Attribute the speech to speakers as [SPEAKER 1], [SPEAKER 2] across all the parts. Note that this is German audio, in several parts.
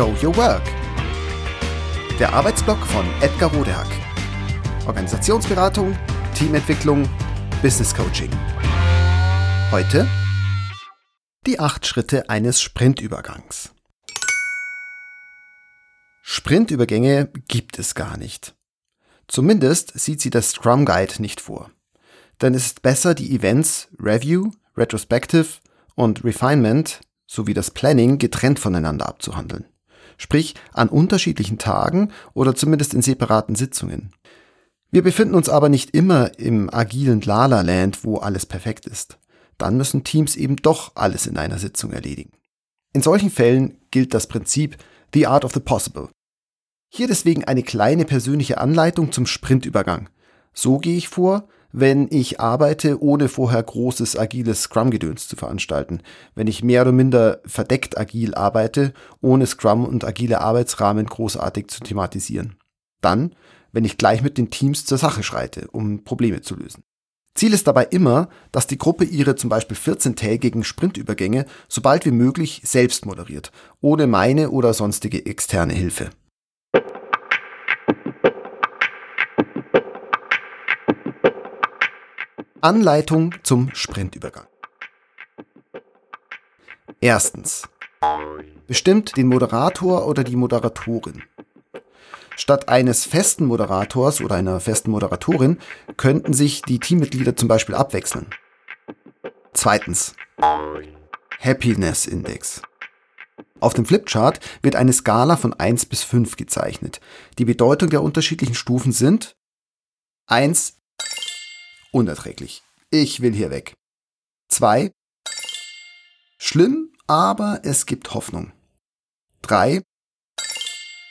[SPEAKER 1] Show Your Work. Der Arbeitsblock von Edgar Rodehack. Organisationsberatung, Teamentwicklung, Business Coaching. Heute die acht Schritte eines Sprintübergangs. Sprintübergänge gibt es gar nicht. Zumindest sieht sie das Scrum Guide nicht vor. Denn es ist besser, die Events Review, Retrospective und Refinement sowie das Planning getrennt voneinander abzuhandeln. Sprich an unterschiedlichen Tagen oder zumindest in separaten Sitzungen. Wir befinden uns aber nicht immer im agilen Lala-Land, wo alles perfekt ist. Dann müssen Teams eben doch alles in einer Sitzung erledigen. In solchen Fällen gilt das Prinzip The Art of the Possible. Hier deswegen eine kleine persönliche Anleitung zum Sprintübergang. So gehe ich vor, wenn ich arbeite, ohne vorher großes agiles Scrum-Gedöns zu veranstalten. Wenn ich mehr oder minder verdeckt agil arbeite, ohne Scrum und agile Arbeitsrahmen großartig zu thematisieren. Dann, wenn ich gleich mit den Teams zur Sache schreite, um Probleme zu lösen. Ziel ist dabei immer, dass die Gruppe ihre zum Beispiel 14-tägigen Sprintübergänge so bald wie möglich selbst moderiert, ohne meine oder sonstige externe Hilfe. Anleitung zum Sprintübergang. Erstens. Bestimmt den Moderator oder die Moderatorin. Statt eines festen Moderators oder einer festen Moderatorin könnten sich die Teammitglieder zum Beispiel abwechseln. Zweitens. Happiness Index. Auf dem Flipchart wird eine Skala von 1 bis 5 gezeichnet. Die Bedeutung der unterschiedlichen Stufen sind 1 unerträglich. Ich will hier weg. 2. Schlimm, aber es gibt Hoffnung. 3.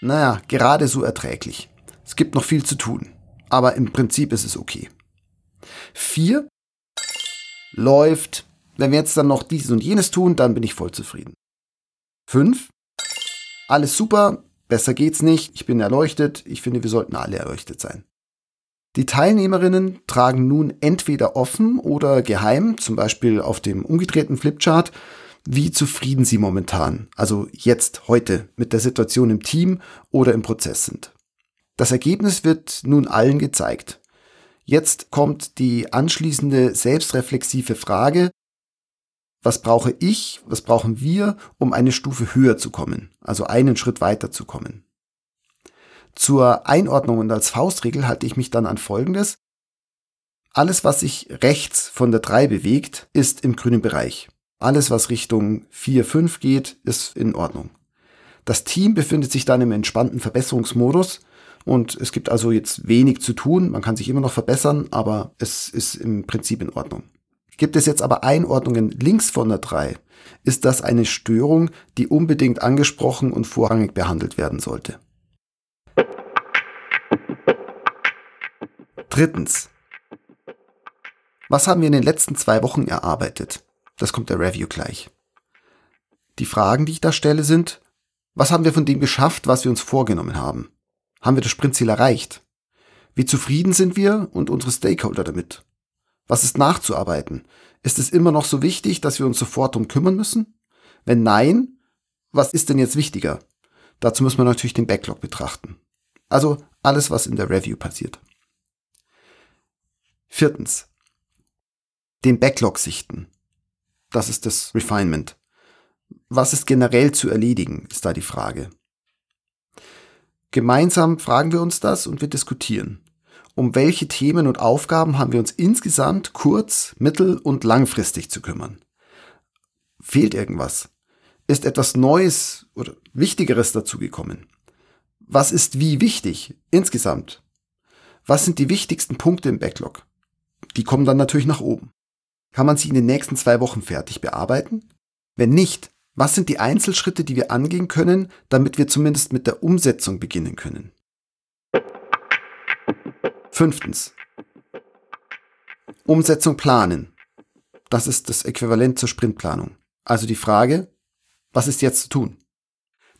[SPEAKER 1] Naja, gerade so erträglich. Es gibt noch viel zu tun, aber im Prinzip ist es okay. 4. Läuft. Wenn wir jetzt dann noch dieses und jenes tun, dann bin ich voll zufrieden. 5. Alles super, besser geht's nicht, ich bin erleuchtet, ich finde, wir sollten alle erleuchtet sein. Die Teilnehmerinnen tragen nun entweder offen oder geheim, zum Beispiel auf dem umgedrehten Flipchart, wie zufrieden sie momentan, also jetzt, heute, mit der Situation im Team oder im Prozess sind. Das Ergebnis wird nun allen gezeigt. Jetzt kommt die anschließende selbstreflexive Frage, was brauche ich, was brauchen wir, um eine Stufe höher zu kommen, also einen Schritt weiter zu kommen. Zur Einordnung und als Faustregel halte ich mich dann an Folgendes. Alles, was sich rechts von der 3 bewegt, ist im grünen Bereich. Alles, was Richtung 4, 5 geht, ist in Ordnung. Das Team befindet sich dann im entspannten Verbesserungsmodus und es gibt also jetzt wenig zu tun. Man kann sich immer noch verbessern, aber es ist im Prinzip in Ordnung. Gibt es jetzt aber Einordnungen links von der 3, ist das eine Störung, die unbedingt angesprochen und vorrangig behandelt werden sollte. Drittens. Was haben wir in den letzten zwei Wochen erarbeitet? Das kommt der Review gleich. Die Fragen, die ich da stelle, sind, was haben wir von dem geschafft, was wir uns vorgenommen haben? Haben wir das Sprintziel erreicht? Wie zufrieden sind wir und unsere Stakeholder damit? Was ist nachzuarbeiten? Ist es immer noch so wichtig, dass wir uns sofort darum kümmern müssen? Wenn nein, was ist denn jetzt wichtiger? Dazu müssen wir natürlich den Backlog betrachten. Also alles, was in der Review passiert. Viertens. Den Backlog sichten. Das ist das Refinement. Was ist generell zu erledigen, ist da die Frage. Gemeinsam fragen wir uns das und wir diskutieren. Um welche Themen und Aufgaben haben wir uns insgesamt kurz-, mittel- und langfristig zu kümmern? Fehlt irgendwas? Ist etwas Neues oder Wichtigeres dazugekommen? Was ist wie wichtig insgesamt? Was sind die wichtigsten Punkte im Backlog? Die kommen dann natürlich nach oben. Kann man sie in den nächsten zwei Wochen fertig bearbeiten? Wenn nicht, was sind die Einzelschritte, die wir angehen können, damit wir zumindest mit der Umsetzung beginnen können? Fünftens. Umsetzung planen. Das ist das Äquivalent zur Sprintplanung. Also die Frage, was ist jetzt zu tun?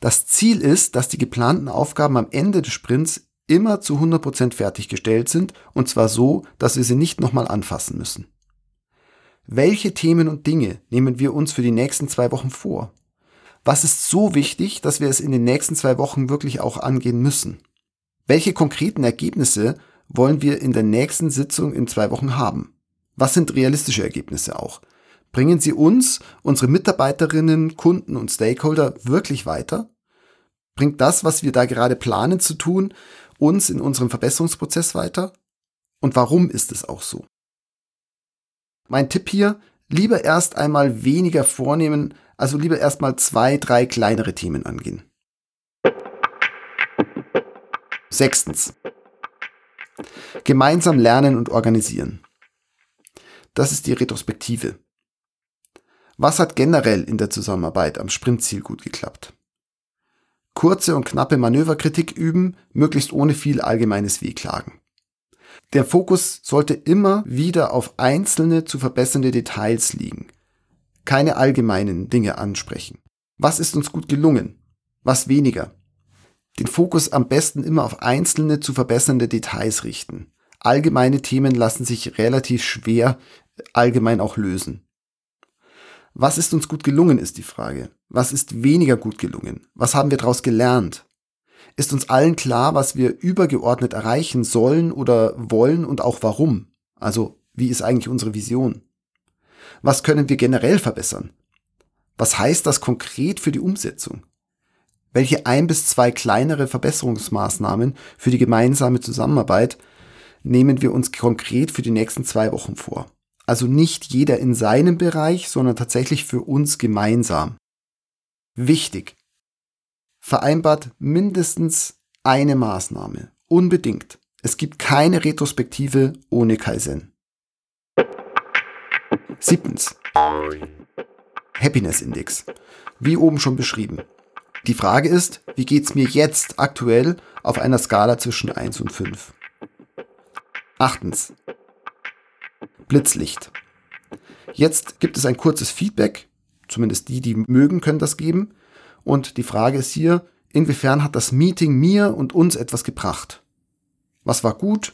[SPEAKER 1] Das Ziel ist, dass die geplanten Aufgaben am Ende des Sprints immer zu 100% fertiggestellt sind und zwar so, dass wir sie nicht nochmal anfassen müssen. Welche Themen und Dinge nehmen wir uns für die nächsten zwei Wochen vor? Was ist so wichtig, dass wir es in den nächsten zwei Wochen wirklich auch angehen müssen? Welche konkreten Ergebnisse wollen wir in der nächsten Sitzung in zwei Wochen haben? Was sind realistische Ergebnisse auch? Bringen sie uns, unsere Mitarbeiterinnen, Kunden und Stakeholder wirklich weiter? Bringt das, was wir da gerade planen zu tun, uns in unserem Verbesserungsprozess weiter? Und warum ist es auch so? Mein Tipp hier, lieber erst einmal weniger vornehmen, also lieber erst mal zwei, drei kleinere Themen angehen. Sechstens. Gemeinsam lernen und organisieren. Das ist die Retrospektive. Was hat generell in der Zusammenarbeit am Sprintziel gut geklappt? Kurze und knappe Manöverkritik üben, möglichst ohne viel allgemeines Wehklagen. Der Fokus sollte immer wieder auf einzelne zu verbessernde Details liegen. Keine allgemeinen Dinge ansprechen. Was ist uns gut gelungen? Was weniger? Den Fokus am besten immer auf einzelne zu verbessernde Details richten. Allgemeine Themen lassen sich relativ schwer allgemein auch lösen. Was ist uns gut gelungen, ist die Frage. Was ist weniger gut gelungen? Was haben wir daraus gelernt? Ist uns allen klar, was wir übergeordnet erreichen sollen oder wollen und auch warum? Also, wie ist eigentlich unsere Vision? Was können wir generell verbessern? Was heißt das konkret für die Umsetzung? Welche ein bis zwei kleinere Verbesserungsmaßnahmen für die gemeinsame Zusammenarbeit nehmen wir uns konkret für die nächsten zwei Wochen vor? Also nicht jeder in seinem Bereich, sondern tatsächlich für uns gemeinsam. Wichtig. Vereinbart mindestens eine Maßnahme. Unbedingt. Es gibt keine Retrospektive ohne Kaizen. Siebtens. Happiness Index. Wie oben schon beschrieben. Die Frage ist, wie geht's mir jetzt aktuell auf einer Skala zwischen 1 und 5? Achtens. Blitzlicht. Jetzt gibt es ein kurzes Feedback, zumindest die, die mögen, können das geben. Und die Frage ist hier, inwiefern hat das Meeting mir und uns etwas gebracht? Was war gut?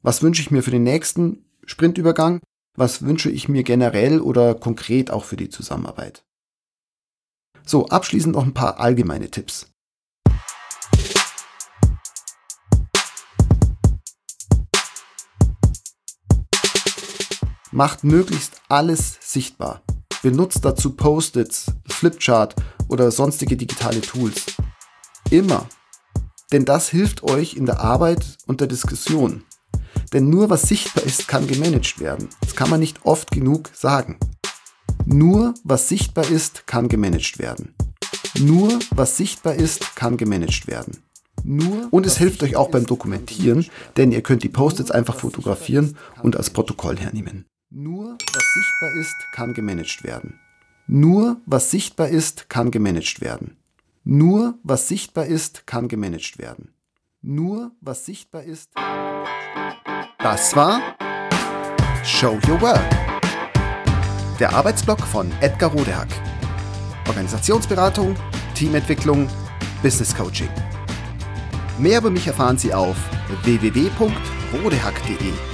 [SPEAKER 1] Was wünsche ich mir für den nächsten Sprintübergang? Was wünsche ich mir generell oder konkret auch für die Zusammenarbeit? So, abschließend noch ein paar allgemeine Tipps. Macht möglichst alles sichtbar. Benutzt dazu Post-its, Flipchart oder sonstige digitale Tools. Immer. Denn das hilft euch in der Arbeit und der Diskussion. Denn nur was sichtbar ist, kann gemanagt werden. Das kann man nicht oft genug sagen. Nur was sichtbar ist, kann gemanagt werden. Nur was sichtbar ist, kann gemanagt werden. Nur und es hilft euch auch beim Dokumentieren, denn ihr könnt die Post-its einfach fotografieren und als Protokoll hernehmen. Nur was sichtbar ist, kann gemanagt werden. Nur was sichtbar ist, kann gemanagt werden. Nur was sichtbar ist, kann gemanagt werden. Nur was sichtbar ist. Das war Show Your Work. Der Arbeitsblock von Edgar Rodehack. Organisationsberatung, Teamentwicklung, Business Coaching. Mehr über mich erfahren Sie auf www.rodehack.de